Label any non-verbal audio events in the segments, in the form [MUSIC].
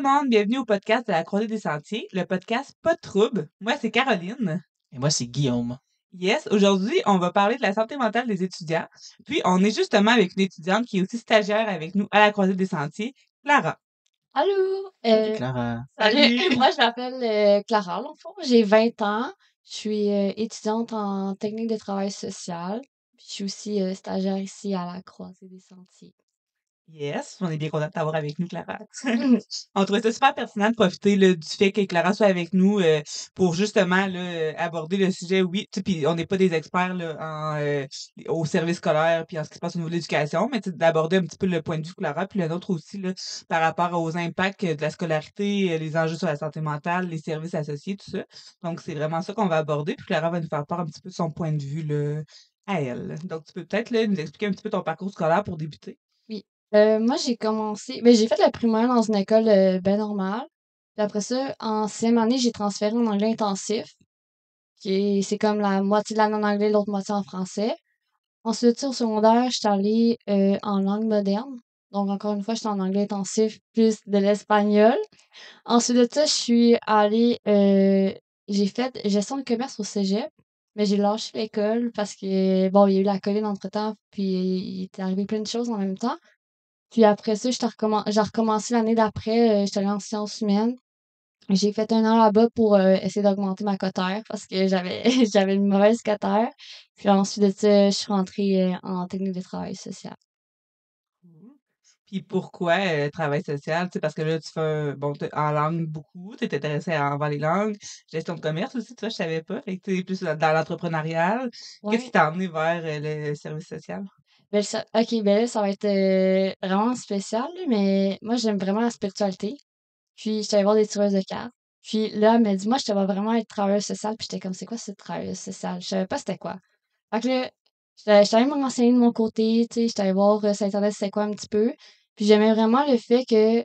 Le monde, bienvenue au podcast de la Croisée des Sentiers, le podcast Pas de trouble. Moi, c'est Caroline. Et moi, c'est Guillaume. Yes, aujourd'hui, on va parler de la santé mentale des étudiants. Puis, on est justement avec une étudiante qui est aussi stagiaire avec nous à la Croisée des Sentiers, Clara. Allô! Salut, Euh, Clara. salut, Salut. [LAUGHS] moi je m'appelle euh, Clara, dans le fond. J'ai 20 ans. Je suis euh, étudiante en technique de travail social. Puis je suis aussi euh, stagiaire ici à la Croisée des Sentiers. Yes, on est bien content de t'avoir avec nous, Clara. on trouvait ça super pertinent de profiter du fait que Clara soit avec nous euh, pour justement euh, aborder le sujet. Oui, puis on n'est pas des experts là, en, euh, au service scolaire puis en ce qui se passe au niveau de l'éducation, mais d'aborder un petit peu le point de vue Clara, puis le nôtre aussi par rapport aux impacts de la scolarité, les enjeux sur la santé mentale, les services associés, tout ça. Donc, c'est vraiment ça qu'on va aborder. Puis Clara va nous faire part un petit peu de son point de vue à elle. Donc, tu peux peut-être nous expliquer un petit peu ton parcours scolaire pour débuter. Euh, moi, j'ai commencé. Ben, j'ai fait la primaire dans une école euh, ben normale. Puis après ça, en sixième année, j'ai transféré en anglais intensif. Qui est- c'est comme la moitié de l'année en anglais, l'autre moitié en français. Ensuite, au secondaire, j'étais allée euh, en langue moderne. Donc, encore une fois, j'étais en anglais intensif plus de l'espagnol. Ensuite de ça, je suis allée. euh, j'ai fait gestion de commerce au cégep, mais j'ai lâché l'école parce que, bon, il y a eu la COVID entre-temps, puis il était arrivé plein de choses en même temps. Puis après ça, recommen- j'ai recommencé l'année d'après, euh, j'étais allée en sciences humaines. J'ai fait un an là-bas pour euh, essayer d'augmenter ma cotère parce que j'avais [LAUGHS] j'avais une mauvaise cotère. Puis ensuite de ça, je suis rentrée euh, en technique de travail social. Puis pourquoi euh, travail social? Tu sais, parce que là, tu fais un- bon, en langue beaucoup, tu es intéressé à envers les langues, gestion de commerce aussi, tu vois, je savais pas. Fait que tu es plus dans, l'entrepreneurial. Qu'est-ce qui Ouais. t'a emmené vers euh, le service social? Ben, ça, ok, ben là, ça va être euh, vraiment spécial, mais moi, j'aime vraiment la spiritualité. Puis, j'étais allée voir des tireuses de cartes. Puis là, elle m'a dit, moi, je te vraiment être travailleuse sociale. Puis j'étais comme, c'est quoi ce travailleuse sociale? Je savais pas c'était quoi. Fait que là, j'étais allée me renseigner de mon côté, tu sais, j'étais allée voir euh, sur Internet c'était quoi un petit peu. Puis j'aimais vraiment le fait que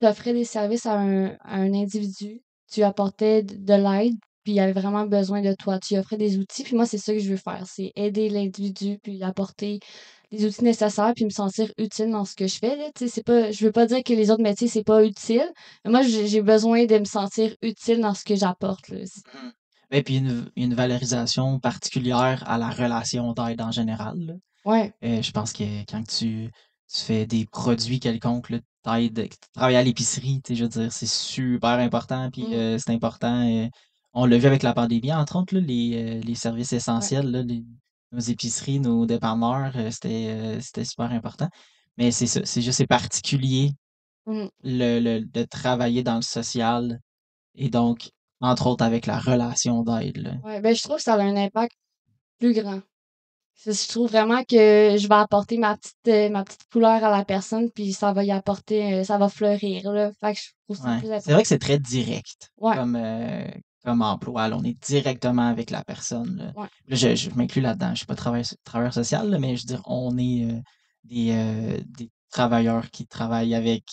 tu offrais des services à un, à un individu, tu apportais de l'aide, puis il avait vraiment besoin de toi. Tu lui offrais des outils, puis moi, c'est ça que je veux faire, c'est aider l'individu, puis apporter les outils nécessaires, puis me sentir utile dans ce que je fais. Là. C'est pas, je veux pas dire que les autres métiers, c'est pas utile, mais moi, j'ai besoin de me sentir utile dans ce que j'apporte. là. Et puis, y a une, une valorisation particulière à la relation d'aide en général. là. Ouais, Euh, je pense que quand tu, tu fais des produits quelconques, là, t'aides, tu travailles à l'épicerie, tu sais, je veux dire, c'est super important, puis Mm. euh, c'est important. euh, on l'a vu avec la pandémie, entre autres, là, les, euh, les services ouais. essentiels, là, les- nos épiceries, nos dépanneurs, euh, c'était, euh, c'était super important. Mais c'est ça, c'est juste, c'est particulier Mm. le, le- de travailler dans le social et donc, entre autres, avec la relation d'aide. Ouais, ben, je trouve que ça a un impact plus grand. Je trouve vraiment que je vais apporter ma petite, ma petite couleur à la personne, puis ça va y apporter, ça va fleurir, là. Fait que je trouve ça Ouais. plus C'est vrai que c'est très direct Ouais, comme, euh, comme emploi. là. On est directement avec la personne. Là. ouais. Là, je, je m'inclus là-dedans. Je suis pas travailleur, travailleur social, là, mais je veux dire, on est euh, des, euh, des travailleurs qui travaillent avec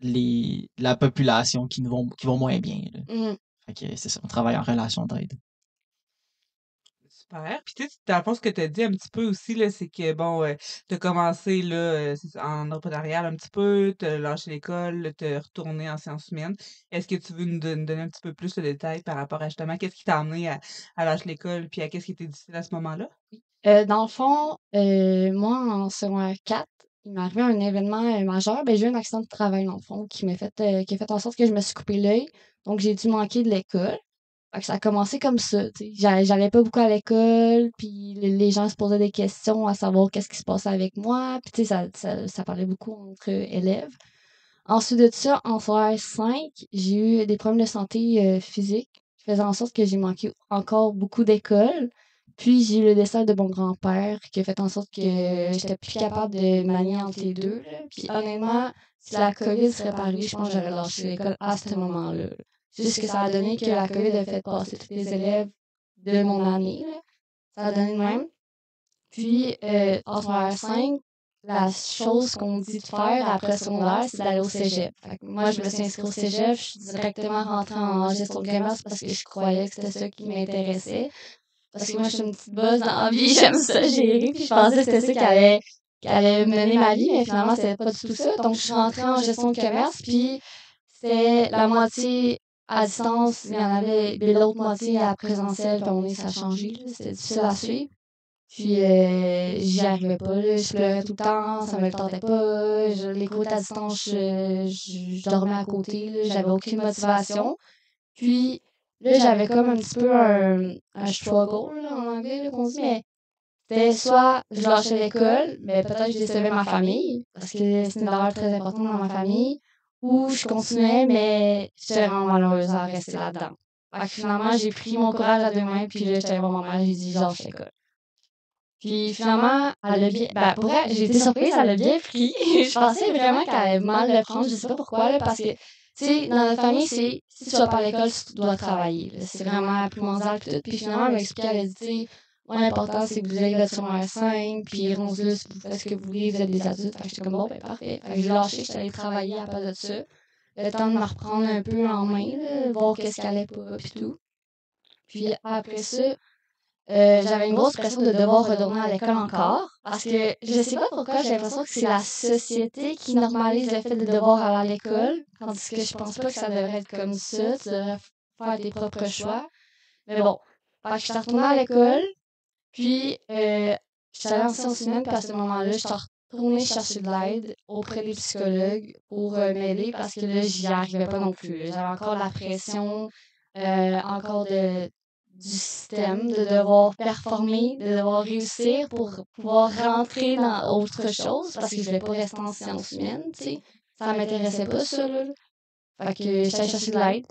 les, la population qui, ne vont, qui vont moins bien. là. Fait que c'est ça, on travaille en relation d'aide. Super. Puis tu sais, dans le fond, ce que tu as dit un petit peu aussi, là, c'est que bon, euh, tu as commencé là, euh, en entrepreneurial un petit peu, tu as lâché l'école, tu es retourné en sciences humaines. Est-ce que tu veux nous don- donner un petit peu plus de détails par rapport à justement qu'est-ce qui t'a amené à, à lâcher l'école, puis à qu'est-ce qui était difficile à ce moment-là? Euh, dans le fond, euh, moi, en secondaire 4, il m'est arrivé un événement majeur. Ben, j'ai eu un accident de travail, dans le fond, qui m'a fait, qui a fait en sorte que je me suis coupé l'œil. Donc, j'ai dû manquer de l'école. Ça a commencé comme ça, J'allais pas beaucoup à l'école, puis les gens se posaient des questions à savoir qu'est-ce qui se passait avec moi. Puis, ça, ça, ça parlait beaucoup entre élèves. Ensuite de ça, en secondaire 5, j'ai eu des problèmes de santé euh, physique, qui faisaient en sorte que j'ai manqué encore beaucoup d'école. Puis j'ai eu le décès de mon grand-père qui a fait en sorte que j'étais plus capable de manier entre les deux. Puis honnêtement, si la COVID serait pas arrivée, je pense que j'aurais lâché l'école à ce moment-là. C'est juste que ça a donné que la COVID a fait passer tous les élèves de mon année. là. Ça a donné de même. Puis euh, en secondaire 5, la chose qu'on dit de faire après secondaire, c'est d'aller au cégep. Moi, je me suis inscrite au cégep, je suis directement rentrée en gestion de commerce parce que je croyais que c'était ça qui m'intéressait. Parce que moi, je suis une petite bosse dans la vie, [LAUGHS] j'aime ça gérer, puis je pensais que c'était ça qui allait, qui allait mener ma vie, mais finalement, c'était pas du tout ça. Donc, je suis rentrée en gestion de commerce, puis c'était la moitié à distance, il y en avait l'autre moitié à présentiel, puis on est, ça a changé, c'était difficile à suivre. Puis euh, j'y arrivais pas, là, je pleurais tout le temps, ça me tentait pas, je, à distance, je, dormais à côté, j'avais aucune motivation. Puis là, j'avais comme un petit peu un, un struggle en anglais qu'on dit, mais c'était soit je lâchais l'école, mais peut-être je décevais ma famille, parce que c'est une valeur très importante dans ma famille, ou je continuais, mais j'étais vraiment malheureuse à rester là-dedans. Fait que finalement, j'ai pris mon courage à deux mains, puis là, j'étais voir ma mère, j'ai dit, je lâche l'école. Puis finalement, elle a bien. Ben, pour elle, j'ai été surprise, elle a bien pris. [LAUGHS] je pensais vraiment qu'elle allait mal le prendre, je sais pas pourquoi, là, parce que, tu sais, dans notre famille, c'est si tu vas pas à l'école, tu dois travailler. C'est vraiment primordial pis tout. Puis finalement, elle m'a expliqué, elle a dit, l'important, c'est que vous ayez votre secondaire 5, puis rendu là, si vous faites ce que vous voulez, vous êtes des adultes. Fait que j'étais comme, bon, ben, parfait. Fait que j'ai lâché, j'étais allée travailler à part de ça. Le temps de me reprendre un peu en main, là, voir qu'est-ce qu'elle allait pas, puis tout. Puis après ça, euh, j'avais une grosse pression de devoir retourner à l'école encore. Parce que je sais pas pourquoi, j'ai l'impression que c'est la société qui normalise le fait de devoir aller à l'école. Tandis que je pense pas que ça devrait être comme ça. Tu devrais faire tes propres choix. Mais bon. Fait je suis retournée à l'école. Puis, euh, je suis allée en sciences humaines, puis à ce moment-là, je suis retournée chercher de l'aide auprès des psychologues pour euh, m'aider parce que là, j'y arrivais pas non plus. J'avais encore la pression, euh, encore de, du système, de devoir performer, de devoir réussir pour pouvoir rentrer dans autre chose parce que je voulais pas rester en sciences humaines, tu sais. Ça m'intéressait pas, ça, là. Fait que j'allais chercher de l'aide.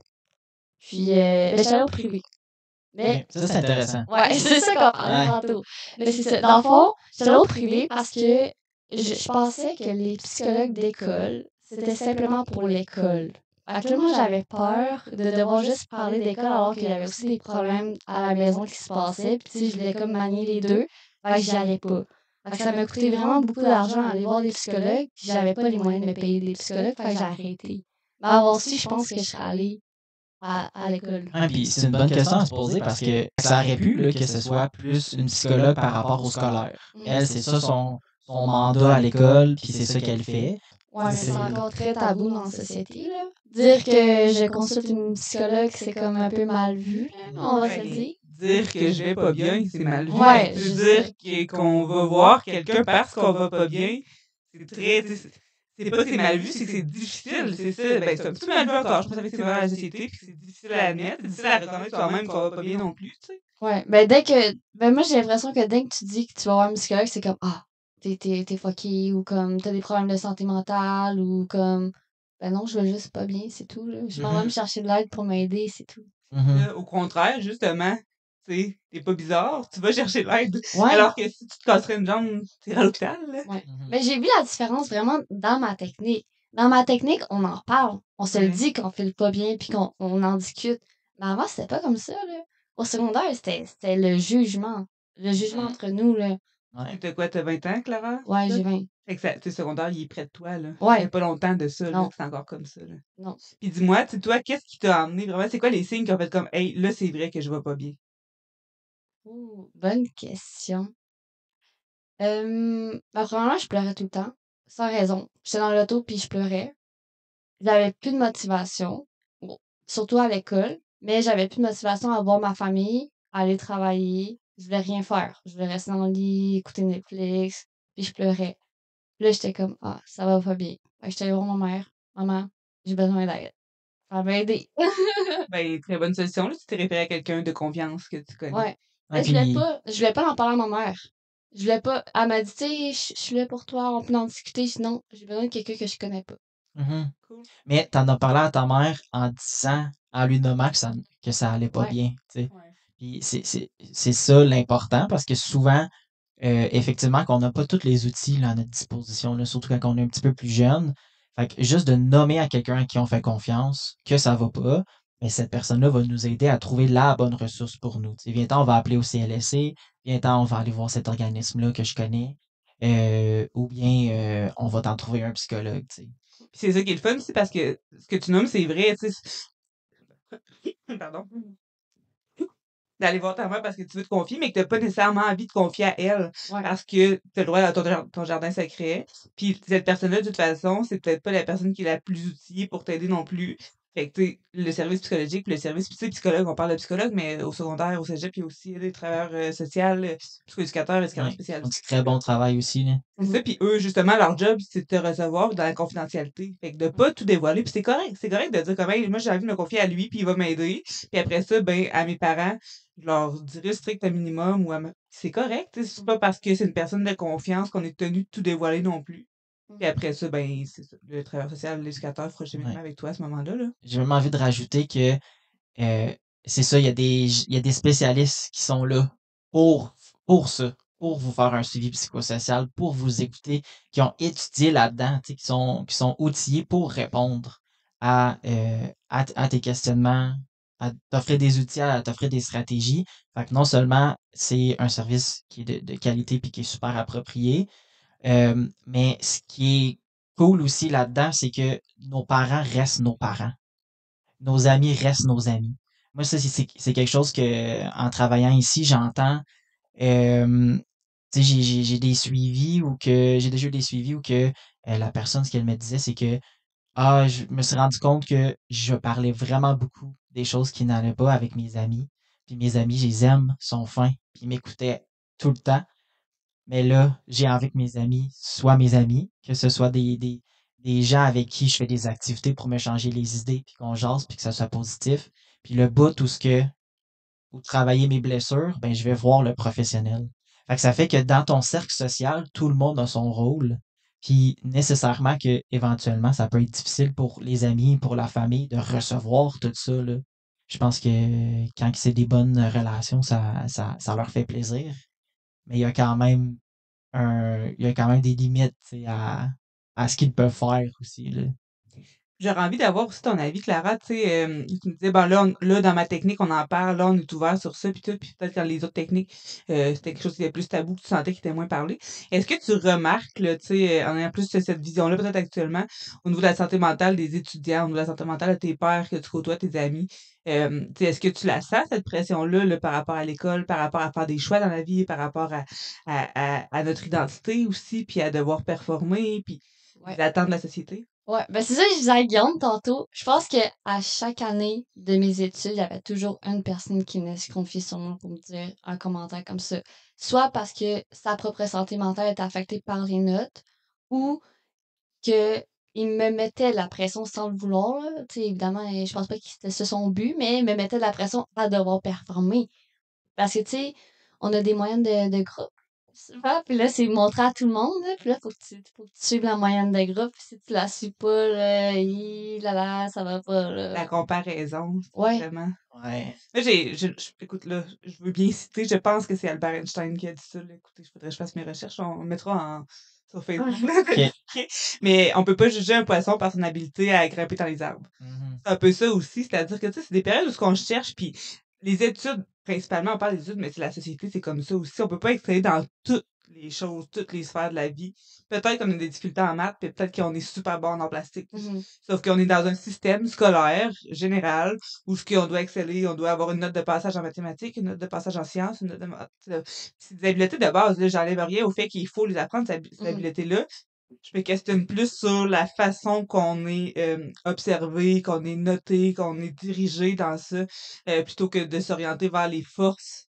Puis, euh, ben, j'étais allée au privé. Mais, Ça, c'est intéressant. Ouais, c'est ça qu'on parlait Ouais. tantôt. Mais c'est ça. Dans le fond, j'étais allée au privé parce que je, je pensais que les psychologues d'école, c'était simplement pour l'école. Actuellement, j'avais peur de devoir juste parler d'école alors qu'il y avait aussi des problèmes à la maison qui se passaient. Puis, tu sais, je voulais comme manier les deux. Fait que j'y allais pas. Fait que ça m'a coûté vraiment beaucoup d'argent à aller voir des psychologues. Puis, j'avais pas les moyens de me payer des psychologues. Fait que j'ai arrêté. Mais avant aussi, je pense que je serais allée à, à l'école. Puis c'est une bonne question à se poser parce que ça aurait pu là, que ce soit plus une psychologue par rapport au scolaire. Elle, c'est ça son, son mandat à l'école, puis c'est ça qu'elle fait. Ouais, mais C'est- encore très tabou dans la société, là. Dire que je consulte une psychologue, c'est comme un peu mal vu, là, on va se le dire. Dire que je vais pas bien, c'est mal vu. Ouais, Je je veux dire qu'on va voir quelqu'un parce qu'on va pas bien, c'est très. C'est pas que c'est mal vu, c'est que c'est difficile, c'est ça. Ben, c'est un petit peu mal vu encore. Je pense que c'est mal à la société, puis que c'est difficile à admettre. C'est difficile à reconnaître soi-même qu'on va pas bien non plus, tu sais. Ouais, ben dès que. Ben moi, j'ai l'impression que dès que tu dis que tu vas voir un psychologue, c'est comme Ah, t'es, t'es, t'es fucké, ou comme t'as des problèmes de santé mentale, ou comme. Ben non, je vais juste pas bien, c'est tout, là. Je m'en vais me chercher de l'aide pour m'aider, c'est tout. Mhm. Là, Au contraire, justement, tu sais, t'es pas bizarre, tu vas chercher de l'aide. Ouais. Alors que si tu te casserais une jambe, t'irais à l'hôpital. Mhm. Mais j'ai vu la différence vraiment dans ma technique. Dans ma technique, on en parle. On se le dit qu'on file pas bien puis qu'on on en discute. Mais avant, c'était pas comme ça, là. Au secondaire, c'était c'était le jugement. Le jugement entre nous, là. Ouais. T'as quoi, t'as 20 ans, Clara? Ouais, j'ai 20. Fait que tes secondaire, il est près de toi, là. Ouais. Fait pas longtemps de ça, là, c'est encore comme ça, là. Non. Puis dis-moi, tu toi, qu'est-ce qui t'a amené vraiment? C'est quoi les signes qui ont fait comme, hey, là, c'est vrai que je vais pas bien? Ouh, bonne question. Euh, ben, premièrement, je pleurais tout le temps. Sans raison. J'étais dans l'auto puis je pleurais. J'avais plus de motivation. Bon, surtout à l'école. Mais j'avais plus de motivation à voir ma famille, à aller travailler. Je voulais rien faire. Je voulais rester dans le lit, écouter Netflix. Puis je pleurais. Puis là, j'étais comme, ah, ça va pas bien. J'étais allée voir ma mère. Maman, j'ai besoin d'aide. Ça m'a aidé. Ben, très bonne solution, là. Tu t'es référé à quelqu'un de confiance que tu connais. Ouais. Ouais, Mais je voulais puis- pas, je voulais pas en parler à ma mère. Je voulais pas. Elle m'a dit, tu sais, je suis là pour toi, on peut en discuter. Sinon, j'ai besoin de quelqu'un que je connais pas. Mhm. Cool. Mais t'en as parlé à ta mère en disant, en lui nommant que ça, que ça allait pas Ouais. bien. tu sais. Ouais. Puis c'est- c'est c'est ça l'important parce que souvent, euh, effectivement, qu'on n'a pas tous les outils là, à notre disposition, là, surtout quand on est un petit peu plus jeune. Fait que juste de nommer à quelqu'un à qui on fait confiance que ça va pas, mais cette personne-là va nous aider à trouver la bonne ressource pour nous. Viens on va appeler au CLSC, viens on va aller voir cet organisme-là que je connais, euh, ou bien euh, on va t'en trouver un psychologue. tu c'est ça qui est le fun, c'est parce que ce que tu nommes, c'est vrai, tu [COUGHS] Pardon. d'aller voir ta mère parce que tu veux te confier, mais que t'as pas nécessairement envie de confier à elle Ouais. parce que t'as le droit à ton, ton jardin secret. Puis cette personne-là, de toute façon, c'est peut-être pas la personne qui est la plus outillée pour t'aider non plus. Fait que, tu sais, le service psychologique, puis le service, tu sais, psychologue, on parle de psychologue, mais au secondaire, au cégep, il y a aussi des travailleurs euh, sociaux, euh, psychoéducateurs, éducateurs font du très bon travail aussi. Là. C'est ça, puis eux, justement, leur job, c'est de te recevoir dans la confidentialité. Fait que de pas tout dévoiler, puis c'est correct. C'est correct de dire comme, Hey, moi, j'ai envie de me confier à lui, puis il va m'aider. Puis après ça, ben, à mes parents, je leur dirai strict un minimum ou à ma- C'est correct, c'est pas parce que c'est une personne de confiance qu'on est tenu de tout dévoiler non plus. Puis après ça, ben. Le travailleur social, l'éducateur fera cheminement Ouais. avec toi à ce moment-là, là. J'ai même envie de rajouter que euh, c'est ça, il y, a des, il y a des spécialistes qui sont là pour, pour ça, pour vous faire un suivi psychosocial, pour vous écouter, qui ont étudié là-dedans, qui sont, qui sont outillés pour répondre à, euh, à, à tes questionnements, à t'offrir des outils, à t'offrir des stratégies. Fait que non seulement c'est un service qui est de, de qualité puis qui est super approprié, euh, mais ce qui est cool aussi là-dedans, c'est que nos parents restent nos parents. Nos amis restent nos amis. Moi, ça, c'est- quelque chose que, en travaillant ici, j'entends. Euh, j'ai- des suivis ou que j'ai déjà eu des suivis où que euh, la personne, ce qu'elle me disait, c'est que ah, je me suis rendu compte que je parlais vraiment beaucoup des choses qui n'allaient pas avec mes amis. Puis mes amis, je les aime, sont fins, puis ils m'écoutaient tout le temps. Mais là, j'ai envie que mes amis soient mes amis, que ce soit des, des, des gens avec qui je fais des activités pour me changer les idées, puis qu'on jase, puis que ça soit positif. Puis le bout, tout ce que, ou travailler mes blessures, ben, je vais voir le professionnel. Fait que ça fait que dans ton cercle social, tout le monde a son rôle. Puis nécessairement que éventuellement, ça peut être difficile pour les amis, pour la famille de recevoir tout ça. Là. Je pense que quand c'est des bonnes relations, ça, ça, ça leur fait plaisir. Mais il y a quand même un, il y a quand même des limites à, à ce qu'ils peuvent faire aussi. Là. J'aurais envie d'avoir aussi ton avis, Clara. Tu sais, euh, tu me disais, ben là, on- là, dans ma technique, on en parle, là, on est ouvert sur ça, puis tout, puis peut-être dans les autres techniques, euh, c'était quelque chose qui était plus tabou, que tu sentais qui était moins parlé. Est-ce que tu remarques, là, tu sais, euh, en ayant plus cette vision-là, peut-être actuellement, au niveau de la santé mentale des étudiants, au niveau de la santé mentale de tes pères, que tu côtoies, tes amis, euh, tu sais, est-ce que tu la sens, cette pression-là, là, par rapport à l'école, par rapport à faire des choix dans la vie, par rapport à, à, à, à notre identité aussi, puis à devoir performer, puis Ouais. les attentes de la société? Ouais, ben c'est ça que je disais à Guillaume tantôt. Je pense que à chaque année de mes études, il y avait toujours une personne qui venait se confier sur moi pour me dire un commentaire comme ça. Soit parce que sa propre santé mentale était affectée par les notes, ou que il me mettait la pression sans le vouloir. là. Évidemment, euh, je pense pas que c'était son but, mais il me mettait la pression à devoir performer. Parce que, tu sais, on a des moyennes de, de groupe. Souvent, Puis là, c'est montré à tout le monde. Là, puis là, faut que, tu, faut que tu suives la moyenne de groupe. Puis si tu la suis pas, là, hi, là, là, ça va pas. Là. La comparaison, Ouais. vraiment. Ouais. Là, j'ai, je, je- écoute, là, je veux bien citer, je pense que c'est Albert Einstein qui a dit ça. là. Écoutez, il faudrait que je fasse mes recherches. On le mettra en, sur Facebook. [LAUGHS] Mais on peut pas juger un poisson par son habileté à grimper dans les arbres. Mhm. C'est un peu ça aussi, c'est-à-dire que, tu sais, c'est des périodes où ce qu'on cherche, puis les études, principalement, on parle des études, mais c'est la société, c'est comme ça aussi. On peut pas exceller dans toutes les choses, toutes les sphères de la vie. Peut-être qu'on a des difficultés en maths, puis peut-être qu'on est super bon en plastique. Mhm. Sauf qu'on est dans un système scolaire général où ce qu'on doit exceller, on doit avoir une note de passage en mathématiques, une note de passage en sciences, une note de maths. C'est des habiletés de base, là, j'enlève rien au fait qu'il faut les apprendre, ces, Mhm. habiletés-là. Je me questionne plus sur la façon qu'on est euh, observé, qu'on est noté, qu'on est dirigé dans ça, euh, plutôt que de s'orienter vers les forces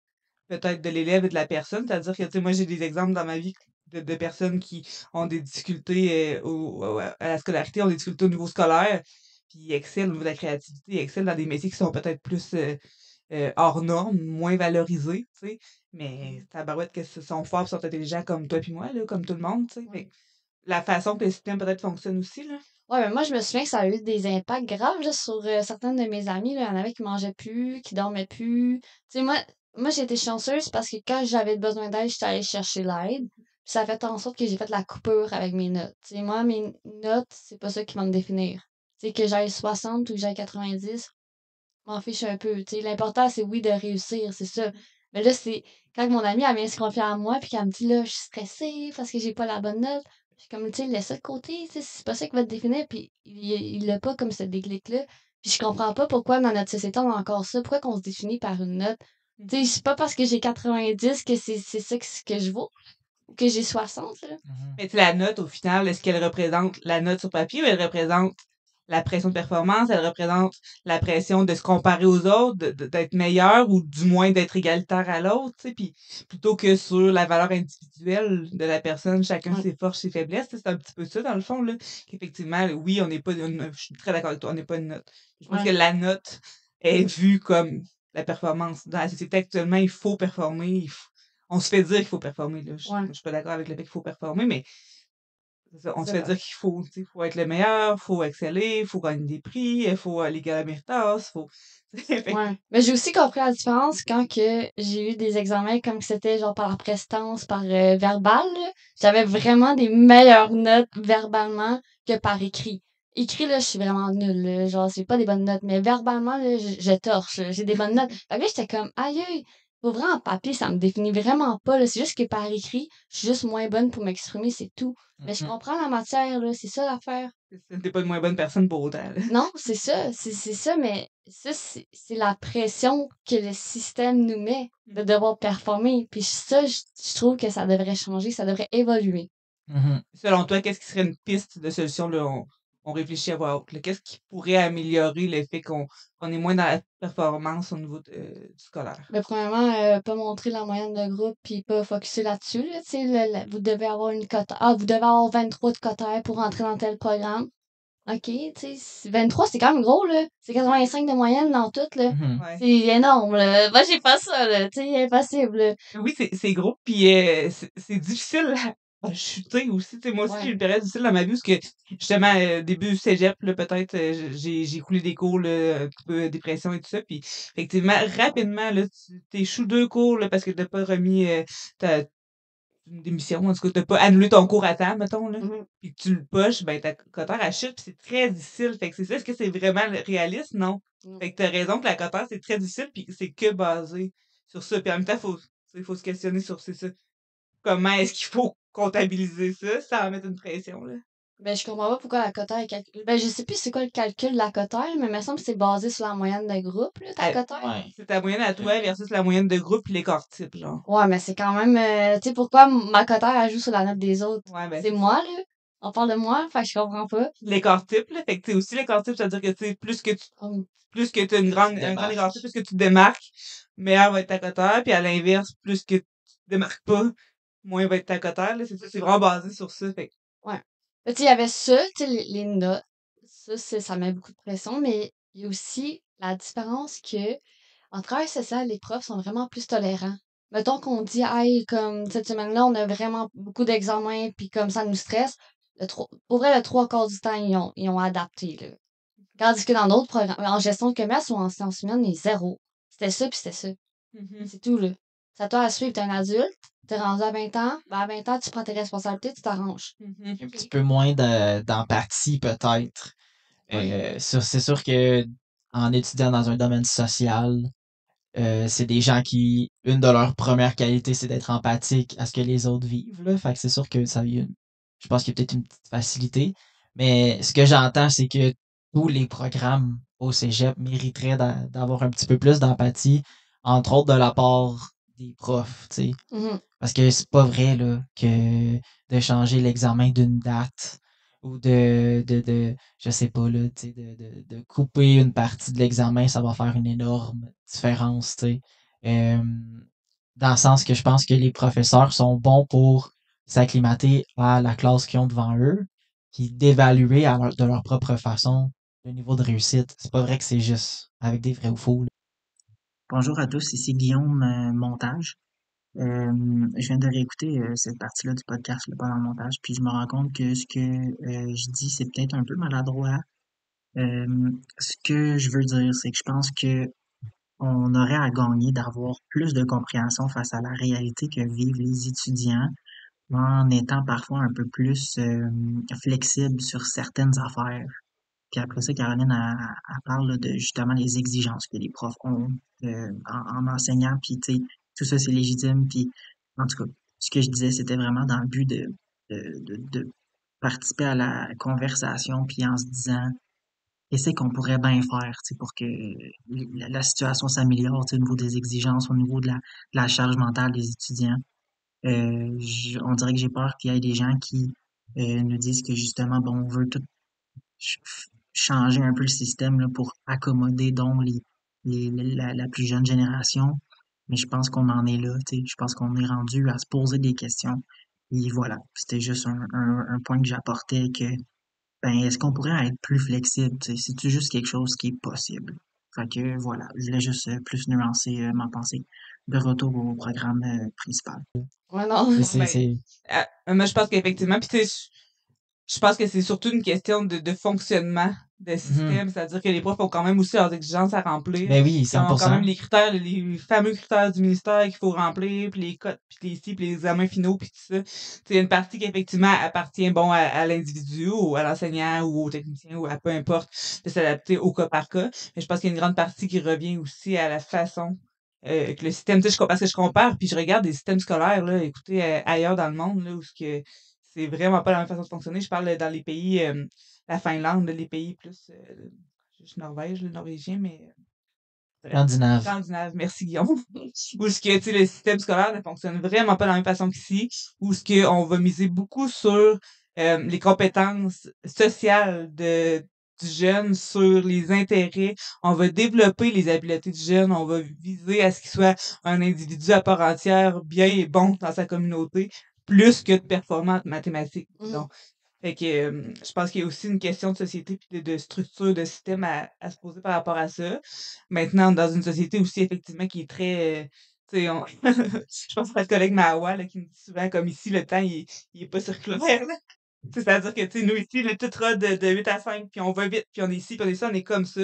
peut-être de l'élève et de la personne. C'est-à-dire que, tu sais, moi, j'ai des exemples dans ma vie de, de personnes qui ont des difficultés euh, au- au- à la scolarité, ont des difficultés au niveau scolaire, puis ils excellent au niveau de la créativité, ils excellent dans des métiers qui sont peut-être plus hors normes, moins valorisés, tu sais. Mais tabarouette que ce sont forts, sont intelligents comme toi puis moi, là, comme tout le monde, tu sais. La façon que le système peut-être fonctionne aussi, là. Ouais, mais moi, je me souviens que ça a eu des impacts graves sur euh, certaines de mes amies. Il y en avait qui mangeaient plus, qui dormaient plus. Tu sais, moi, moi j'ai été chanceuse parce que quand j'avais besoin d'aide, j'étais allée chercher l'aide. Ça a fait en sorte que j'ai fait la coupure avec mes notes. Tu moi, mes notes, c'est pas ça qui va me définir. Tu sais, que j'aille 60 ou que j'aille 90, je m'en fiche un peu. Tu sais, l'important, c'est oui de réussir, c'est ça. Mais là, c'est quand mon amie, elle vient se confier à moi, puis qu'elle me dit, là, je suis stressée parce que j'ai pas la bonne note. Je suis comme, tu sais, laisse ça de côté, tu sais, c'est pas ça qui va te définir, puis il il l'a pas comme ce déclic-là. Puis je comprends pas pourquoi dans notre société on a encore ça, pourquoi qu'on se définit par une note. Tu sais, c'est pas parce que j'ai 90 que c'est c'est ça que, que je vaux. Ou que j'ai 60, là. Mhm. Mais tu sais, la note, au final, est-ce qu'elle représente la note sur papier ou elle représente la pression de performance, elle représente la pression de se comparer aux autres, d'être meilleur ou du moins d'être égalitaire à l'autre, puis plutôt que sur la valeur individuelle de la personne, chacun Ouais. ses forces, ses faiblesses, c'est un petit peu ça dans le fond, là, qu'effectivement, oui, on n'est pas, une- je suis très d'accord avec toi, on n'est pas une note. Je pense Ouais. que la note est vue comme la performance. Dans la société actuellement, il faut performer, il faut- on se fait dire qu'il faut performer, là. Je, Ouais. je suis pas d'accord avec le fait qu'il faut performer, mais on se fait dire qu'il faut, tu sais, faut être le meilleur, faut exceller, faut gagner des prix, il faut aller à la méritage, faut. [LAUGHS] Ouais. Mais j'ai aussi compris la différence quand que j'ai eu des examens comme que c'était genre par la prestance, par euh, verbal. J'avais vraiment des meilleures notes verbalement que par écrit. Écrit, là, je suis vraiment nulle. là. Genre, c'est pas des bonnes notes. Mais verbalement, là, je, je torche. J'ai des bonnes notes. Fait que j'étais comme, aïe, aïe. Pour vrai, en papier, ça me définit vraiment pas. C'est juste que par écrit, je suis juste moins bonne pour m'exprimer, c'est tout. Mais je Mhm. comprends la matière. C'est ça l'affaire. [LAUGHS] T'es pas une moins bonne personne pour autant. là. Non, c'est ça, c'est ça, mais ça, c'est la pression que le système nous met de devoir performer. Puis ça, je, je trouve que ça devrait changer, ça devrait évoluer. Mhm. Selon toi, qu'est-ce qui serait une piste de solution? Là, on, on réfléchit à là. Qu'est-ce qui pourrait améliorer le fait qu'on est moins dans la performance au niveau de- euh, du scolaire? Mais premièrement, euh, pas montrer la moyenne de groupe puis pas focuser là-dessus. Là, vous devez avoir une cote. Ah, vous devez avoir 23 de cotère pour entrer dans tel programme. OK, tu sais, c'est- 23, c'est quand même gros, là. C'est 85 de moyenne dans tout, là. Ouais. C'est énorme, là. Moi, j'ai pas ça, là. Tu sais, impossible, là. Oui, c'est c'est gros, puis euh, c'est c'est difficile [LAUGHS] chuter aussi. Tu sais, moi aussi, Ouais. j'ai une période difficile dans ma vie parce que, justement, euh, début cégep, peut-être, euh, j'ai j'ai coulé des cours, là, un petit peu euh, dépression et tout ça. Puis, effectivement, rapidement, là, tu t'échoues deux cours là, parce que t'as pas remis euh, ta une démission, en tout cas, t'as pas annulé ton cours à temps, mettons, là, Mhm. puis que tu le poches, ben ta cotère elle chute, puis c'est très difficile. Fait que c'est ça, est-ce que c'est vraiment réaliste? Non. Non. Fait que t'as raison que la cotère, c'est très difficile, puis c'est que basé sur ça. Puis en même temps, faut, il faut se questionner sur c'est ça. Comment est-ce qu'il faut comptabiliser ça sans mettre une pression, là? Ben, je comprends pas pourquoi la cotère est calculée. Ben, je sais plus c'est quoi le calcul de la cotère, mais il me semble que c'est basé sur la moyenne de groupe, là, ta Euh, cotère. Ouais. C'est ta moyenne à toi versus la moyenne de groupe puis l'écart type, genre. Ouais, mais c'est quand même. euh, tu sais, pourquoi ma cotère, elle joue sur la note des autres? Ouais, ben, c'est moi, là. On parle de moi, fait que je comprends pas. l'écart type, là. Fait que, tu sais, aussi, l'écart type, ça veut dire que, tu sais, plus que tu Hum, plus que tu as une grande, un grand écart type, plus que tu te démarques, meilleur va être ta cotère, puis à l'inverse, plus que tu te démarques pas, moins va être ta cotère, là. C'est vraiment basé sur ça. Fait sais, il y avait ça, les, les notes. Ça, ça met beaucoup de pression, mais il y a aussi la différence que en travail social, les profs sont vraiment plus tolérants. Mettons qu'on dit, hey, comme cette semaine-là, on a vraiment beaucoup d'examens, puis comme ça nous stresse. Le tro- pour vrai, le trois quarts du temps, ils ont, ils ont adapté, là. Tandis que dans d'autres programmes, en gestion de commerce ou en sciences humaines, les zéro. C'était ça, puis c'était ça. Mhm. C'est tout, là. Ça toi à suivre, t'es un adulte, t'es rendu à 20 ans, ben à 20 ans, tu prends tes responsabilités, tu t'arranges. Mhm. Un petit peu moins de- d'empathie, peut-être. Oui. Euh, c'est sûr que en étudiant dans un domaine social, euh, c'est des gens qui, une de leurs premières qualités, c'est d'être empathique à ce que les autres vivent. Là. Fait que c'est sûr que ça y a une- je pense qu'il y a peut-être une petite facilité. Mais ce que j'entends, c'est que tous les programmes au Cégep mériteraient d'a- d'avoir un petit peu plus d'empathie, entre autres de la part des profs, tu sais. Mhm. Parce que c'est pas vrai là, que de changer l'examen d'une date ou de, de, de je sais pas, là, tu sais, de, de, de couper une partie de l'examen, ça va faire une énorme différence, tu sais. Euh, dans le sens que je pense que les professeurs sont bons pour s'acclimater à la classe qu'ils ont devant eux, puis d'évaluer leur- de leur propre façon le niveau de réussite. C'est pas vrai que c'est juste avec des vrais ou faux. Bonjour à tous, ici Guillaume euh, Montage. Euh, je viens de réécouter euh, cette partie-là du podcast là, pendant le montage, puis je me rends compte que ce que je dis, c'est peut-être un peu maladroit. Ce que je veux dire, c'est que je pense que on aurait à gagner d'avoir plus de compréhension face à la réalité que vivent les étudiants en étant parfois un peu plus flexible sur certaines affaires. Puis après ça, Caroline, elle, elle parle de justement les exigences que les profs ont euh, en, en enseignant. Puis, tu sais, tout ça, c'est légitime. Puis, en tout cas, ce que je disais, c'était vraiment dans le but de, de, de, participer à la conversation, puis en se disant, qu'est-ce qu'on pourrait bien faire, pour que la, situation s'améliore, au niveau des exigences, au niveau de la, de la charge mentale des étudiants. Euh, je- on dirait que j'ai peur qu'il y ait des gens qui euh, nous disent que justement, bon, on veut tout changer un peu le système là, pour accommoder donc les, la, la plus jeune génération. Mais je pense qu'on en est là, tu sais. Je pense qu'on est rendu à se poser des questions. Et voilà, c'était juste un, un, un point que j'apportais que ben est-ce qu'on pourrait être plus flexible, c'est-tu juste quelque chose qui est possible? Fait que voilà, je voulais juste euh, plus nuancer euh, ma pensée. De retour au programme euh, principal. Ouais, non. Ben, moi, je pense qu'effectivement, puis je pense que c'est surtout une question de, de fonctionnement de système, c'est-à-dire que les profs ont quand même aussi leurs exigences à remplir. Ben oui, Ils ont quand 100%. même les critères, les fameux critères du ministère qu'il faut remplir, puis les cotes, puis les ci, puis les examens finaux, puis tout ça. A une partie qui, effectivement, appartient bon à, à l'individu, ou à l'enseignant, ou au technicien, ou à peu importe, de s'adapter au cas par cas. Mais je pense qu'il y a une grande partie qui revient aussi à la façon euh, que le système, tu sais, parce que je compare, puis je regarde des systèmes scolaires, là, écoutez, euh, ailleurs dans le monde, là, où ce que c'est vraiment pas la même façon de fonctionner. Je parle dans les pays, euh, la Finlande, les pays plus, euh, juste Norvège, le norvégien, mais euh, Scandinave. Scandinave, merci Guillaume. [LAUGHS] où ce que, tu sais, le système scolaire ne fonctionne vraiment pas de la même façon qu'ici, où ce que on va miser beaucoup sur euh, les compétences sociales de, du jeune, sur les intérêts. On va développer les habiletés du jeune, on va viser à ce qu'il soit un individu à part entière, bien et bon dans sa communauté, plus que de performance mathématique, Mm. disons. Fait que je pense qu'il y a aussi une question de société puis de, structure de système à, à se poser par rapport à ça. Maintenant, dans une société aussi effectivement qui est très euh, sais, on... [LAUGHS] je pense à notre collègue Mawa là, qui me dit souvent comme ici le temps il, il est pas circulaire. là. C'est-à-dire que tu nous ici, le tout rate de, de 8 à 5, puis on va vite, puis on est ici, puis on est ça, on est comme ça.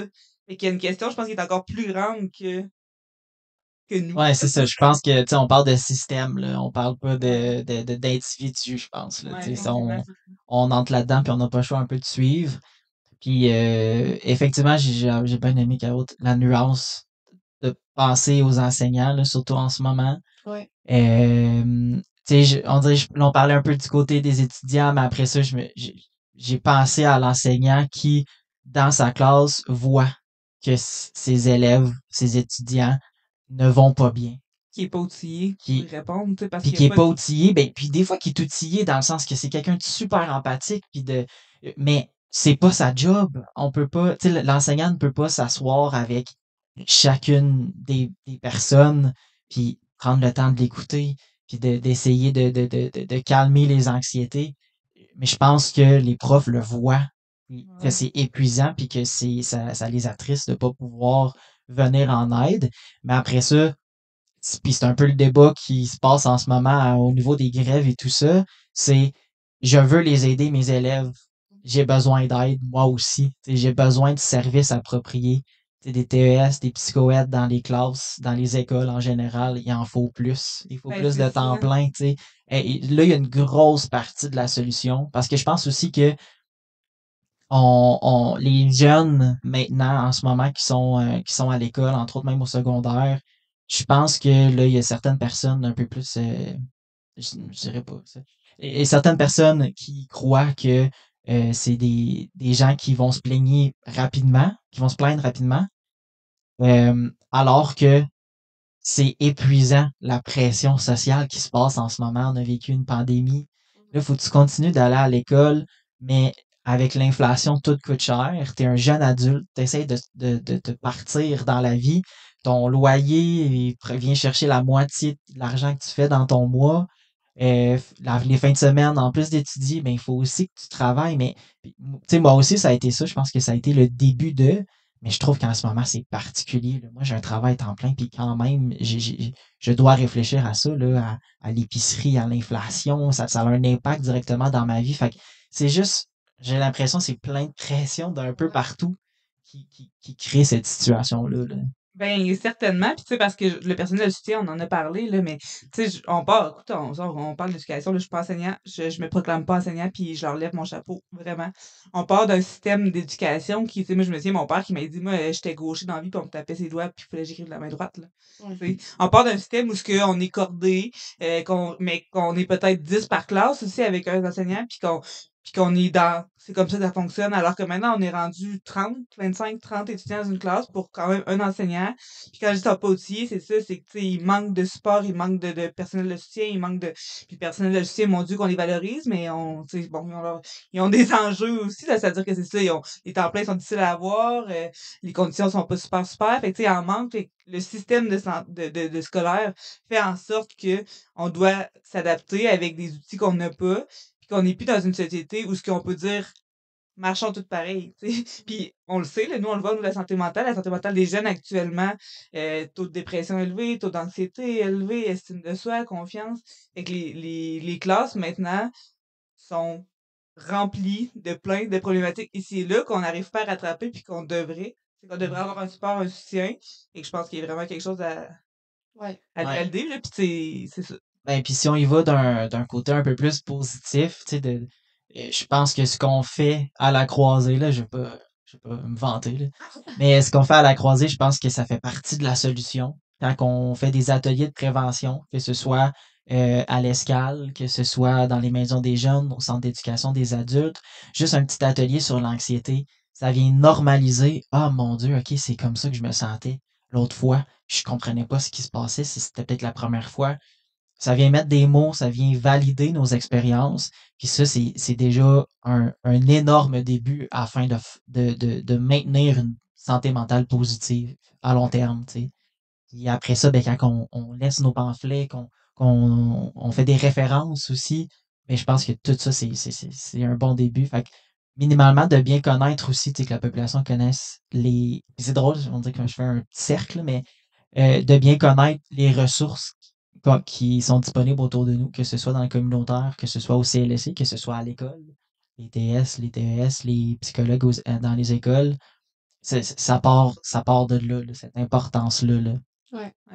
Fait qu'il y a une question, je pense, qui est encore plus grande que, que nous. Ouais, c'est ça. Je pense que, tu sais, on parle de système, là. On parle pas de, de, de- d'individu, je pense, là. Ouais, ça, on, on entre là-dedans, puis on n'a pas le choix un peu de suivre. Puis, euh, effectivement, j'ai, j'ai bien aimé, Caro, la nuance de penser aux enseignants, là, surtout en ce moment. Ouais. Euh, tu sais, je- on dirait, je- là, on parlait un peu du côté des étudiants, mais après ça, j'ai, pensé à l'enseignant qui, dans sa classe, voit que ses élèves, ses étudiants ne vont pas bien. Qui est pas outillé Qui- pour répondre, tu sais, parce Puis qui est pas outillé, ben, puis des fois qui est outillé dans le sens que c'est quelqu'un de super empathique, puis de, mais c'est pas sa job. On peut pas, tu sais, l'enseignant ne peut pas s'asseoir avec chacune des, des personnes, puis prendre le temps de l'écouter, puis de- d'essayer de, de, de, de, de calmer les anxiétés. Mais je pense que les profs le voient, que c'est épuisant, puis que c'est ça, ça les attriste de pas pouvoir venir en aide. Mais après ça, c'est- puis c'est un peu le débat qui se passe en ce moment à- au niveau des grèves et tout ça, c'est je veux les aider, mes élèves. J'ai besoin d'aide, moi aussi. J'ai besoin de services appropriés. Des TES, des psychoèdes dans les classes, dans les écoles en général, il en faut plus. Il faut Ben, plus de temps ça. plein. et là, il y a une grosse partie de la solution. Parce que je pense aussi que on, les jeunes maintenant, en ce moment, qui sont, euh, qui sont à l'école, entre autres même au secondaire, je pense que là, il y a certaines personnes un peu plus, euh, je, je dirais pas ça, et, et certaines personnes qui croient que euh, c'est des, des gens qui vont se plaigner rapidement, qui vont se plaindre rapidement, euh, alors que c'est épuisant la pression sociale qui se passe en ce moment. On a vécu une pandémie. Là, faut que tu continues d'aller à l'école, mais avec l'inflation, tout coûte cher. Tu es un jeune adulte, tu essaies de, de, de partir dans la vie. Ton loyer il vient chercher la moitié de l'argent que tu fais dans ton mois. Euh, les fins de semaine, en plus d'étudier, ben, il faut aussi que tu travailles. Mais moi aussi, ça a été ça. Je pense que ça a été le début de. Mais je trouve qu'en ce moment, c'est particulier. Moi, j'ai un travail temps plein, puis quand même, j'ai, j'ai- je dois réfléchir à ça, là, à, l'épicerie, à l'inflation. Ça, ça a un impact directement dans ma vie. Fait c'est juste, j'ai l'impression que c'est plein de pression d'un peu partout qui, qui, qui crée cette situation-là. là. Ben, certainement. Puis, tu sais, parce que je- le personnel de soutien, on en a parlé, là, mais, tu sais, on parle, écoute, on, on parle d'éducation, là, je suis pas enseignant, je, je me proclame pas enseignant, puis je leur lève mon chapeau, vraiment. On part d'un système d'éducation qui, tu sais, moi, je me souviens, mon père qui m'a dit, moi, euh, j'étais gaucher dans la vie, puis on me tapait ses doigts, puis il fallait que j'écrive de la main droite, là. Ouais. Tu sais, On part d'un système où ce que on est cordé, euh, qu'on, mais qu'on est peut-être 10 par classe aussi avec un enseignant, puis qu'on puis qu'on est dans c'est comme ça que ça fonctionne alors que maintenant on est rendu 30 25 30 étudiants dans une classe pour quand même un enseignant. Puis quand je dis pas outillé c'est ça c'est que tu sais il manque de support il manque de, de personnel de soutien il manque de puis personnel de soutien mon dieu qu'on les valorise mais on bon ils ont, ils ont des [LAUGHS] enjeux aussi là c'est à dire que c'est ça ils ont les temps pleins sont difficiles à avoir euh, les conditions sont pas super super fait que tu sais en manque fait le système de, de, de, de scolaire fait en sorte que on doit s'adapter avec des outils qu'on n'a pas puis qu'on n'est plus dans une société où ce qu'on peut dire marchons toutes pareilles. sais. Puis on le sait, là, nous on le voit, nous, la santé mentale, la santé mentale des jeunes actuellement, euh, taux de dépression élevé, taux d'anxiété élevé, estime de soi, confiance. Fait que les, les, les classes maintenant sont remplies de plein de problématiques ici et là qu'on n'arrive pas à rattraper puis qu'on devrait. C'est qu'on devrait avoir un support, un soutien. Et que je pense qu'il y a vraiment quelque chose à, Ouais. à, à le dire, puis c'est c'est ça. Ben, puis si on y va d'un côté un peu plus positif, tu sais, de, euh, je pense que ce qu'on fait à la croisée, là, je vais pas, je vais pas me vanter, là, [LAUGHS] mais ce qu'on fait à la croisée, je pense que ça fait partie de la solution. Quand on fait des ateliers de prévention, que ce soit euh, à l'escale, que ce soit dans les maisons des jeunes, au centre d'éducation des adultes, juste un petit atelier sur l'anxiété, ça vient normaliser, ah mon Dieu, ok, c'est comme ça que je me sentais l'autre fois, je comprenais pas ce qui se passait, si c'était peut-être la première fois, ça vient mettre des mots, ça vient valider nos expériences. Puis ça, c'est déjà un, énorme début afin de, maintenir une santé mentale positive à long terme. Puis après ça, ben, quand on, laisse nos pamphlets, qu'on qu'on on fait des références aussi, mais je pense que tout ça, c'est un bon début. Fait que minimalement, de bien connaître aussi, que la population connaisse les... C'est drôle, on dirait que je fais un cercle, mais euh, de bien connaître les ressources qui sont disponibles autour de nous, que ce soit dans le communautaire, que ce soit au CLSC, que ce soit à l'école, les TS, les TES, les psychologues euh, dans les écoles. Ça part, ça de là, cette importance-là. Là.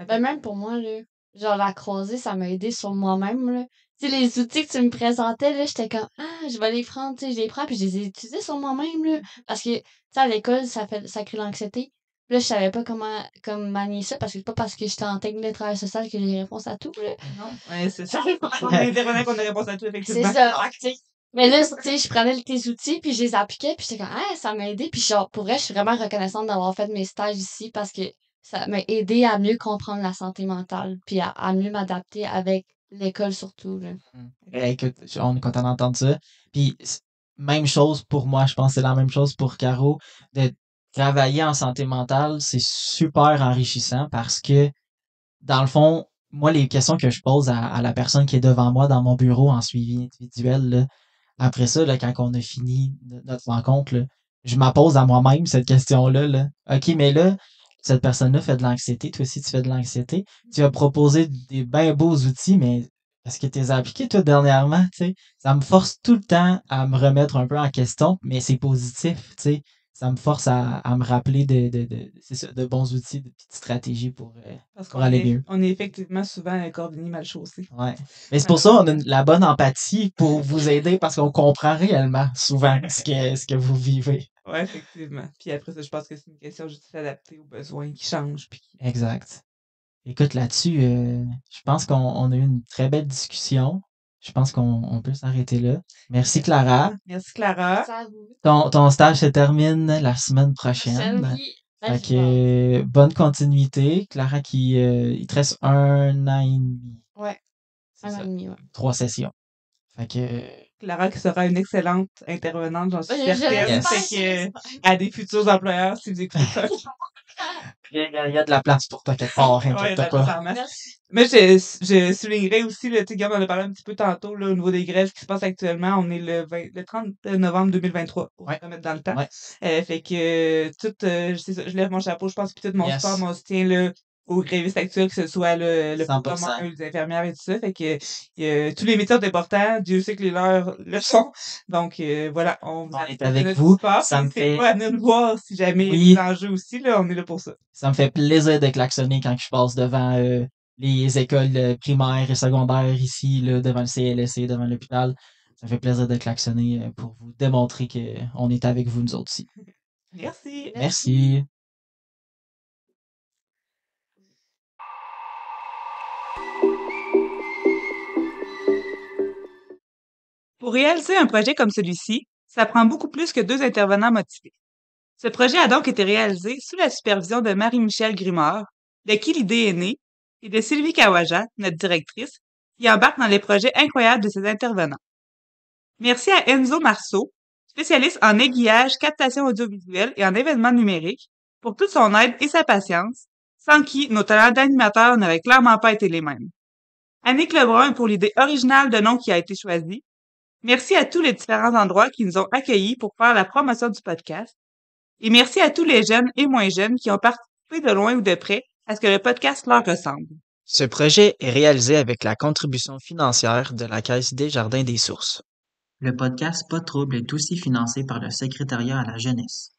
Ben, même pour moi, là, genre, la croisée, ça m'a aidé sur moi-même, les outils que tu me présentais, j'étais comme, ah, je vais les prendre, je les prends, puis je les ai utilisés sur moi-même. Parce que, à l'école, ça fait, ça crée l'anxiété. Puis Là, je savais pas comment, comment manier ça, parce que c'est pas parce que j'étais en technique de travail social que j'ai les réponses à tout, là. Non, ouais, c'est ça. [LAUGHS] On qu'on a réponse à tout, C'est effectivement. ça. Que, tu sais, Mais là, tu sais, je prenais tes outils, puis je les appliquais, puis j'étais comme, ah, ça m'a aidé. Puis genre, pour vrai, je suis vraiment reconnaissante d'avoir fait mes stages ici parce que ça m'a aidé à mieux comprendre la santé mentale, puis à, à mieux m'adapter avec l'école surtout, là. Eh, écoute, on est content d'entendre ça. Puis, même chose pour moi, je pense que c'est la même chose pour Caro. De travailler en santé mentale, c'est super enrichissant parce que, dans le fond, moi, les questions que je pose à, la personne qui est devant moi dans mon bureau en suivi individuel, après ça, là, quand on a fini no- notre rencontre, je me pose à moi-même cette question-là. Là. OK, mais là, cette personne-là fait de l'anxiété, toi aussi tu fais de l'anxiété. Tu as proposé des bien beaux outils, mais est-ce que tu les as appliqués, toi, dernièrement? Ça me force tout le temps à me remettre un peu en question, mais c'est positif, sais. Ça me force à, à me rappeler de, de, de, ça, de bons outils, de petites stratégies pour, euh, Parce pour aller est, mieux. on est effectivement souvent un coordonné mal chaussé. Ouais. Mais c'est pour ça qu'on a une- la bonne empathie pour vous aider parce qu'on comprend réellement souvent [LAUGHS] ce que, ce que vous vivez. Ouais, effectivement. Puis après ça, je pense que c'est une question juste de s'adapter aux besoins qui changent. Puis Exact. Écoute, là-dessus, euh, je pense qu'on on a eu une très belle discussion. Je pense qu'on on peut s'arrêter là. Merci, Clara. Merci, Clara. Vous. Ton, ton stage se termine la semaine prochaine. Ben, Fait que, euh, bonne continuité. Clara, qui, euh, il te reste un an et demi. Ouais. Un an et demi, ouais. Trois sessions. Fait que, euh, Clara qui sera une excellente intervenante, j'en suis certaine. Fait je que, à des futurs employeurs, si vous écoutez ça. il y, a il y a de la place pour toi quelque part, Ouais, inquiète d'accord, pas. Mais je, je soulignerais aussi, tu sais, Guillaume en a parlé un petit peu tantôt, là, au niveau des grèves qui se passent actuellement. On est le, 20 le 30 novembre 2023, pour Ouais. se remettre dans le temps. Ouais. Euh, fait que, euh, tout, euh, ça, je lève mon chapeau, je pense, puis tout mon Yes. support, mon soutien, là, aux grévistes actuels, que ce soit le, le 100%. programme, les infirmières et tout ça. Fait que, euh, tous les métiers sont importants. Dieu sait que les leurs le sont. Donc, euh, voilà, on, On est avec vous. support, Ça me fait- nous voir si jamais il y a des enjeux aussi, là, on est là pour ça. Ça me fait plaisir de klaxonner quand je passe devant euh, les écoles euh, primaires et secondaires ici, là, devant le CLSC, devant l'hôpital. Ça me fait plaisir de klaxonner pour vous démontrer qu'on est avec vous, nous autres aussi. [LAUGHS] Merci. Merci. Pour réaliser un projet comme celui-ci, ça prend beaucoup plus que deux intervenants motivés. Ce projet a donc été réalisé sous la supervision de Marie-Michel Grimard, de qui l'idée est née, et de Sylvie Kawaja, notre directrice, qui embarque dans les projets incroyables de ses intervenants. Merci à Enzo Marceau, spécialiste en aiguillage, captation audiovisuelle et en événements numériques, pour toute son aide et sa patience, sans qui nos talents d'animateur n'auraient clairement pas été les mêmes. Annick Lebrun pour l'idée originale de nom qui a été choisie. Merci à tous les différents endroits qui nous ont accueillis pour faire la promotion du podcast. Et merci à tous les jeunes et moins jeunes qui ont participé de loin ou de près à ce que le podcast leur ressemble. Ce projet est réalisé avec la contribution financière de la Caisse des Jardins des Sources. Le podcast Pas de trouble est aussi financé par le Secrétariat à la jeunesse.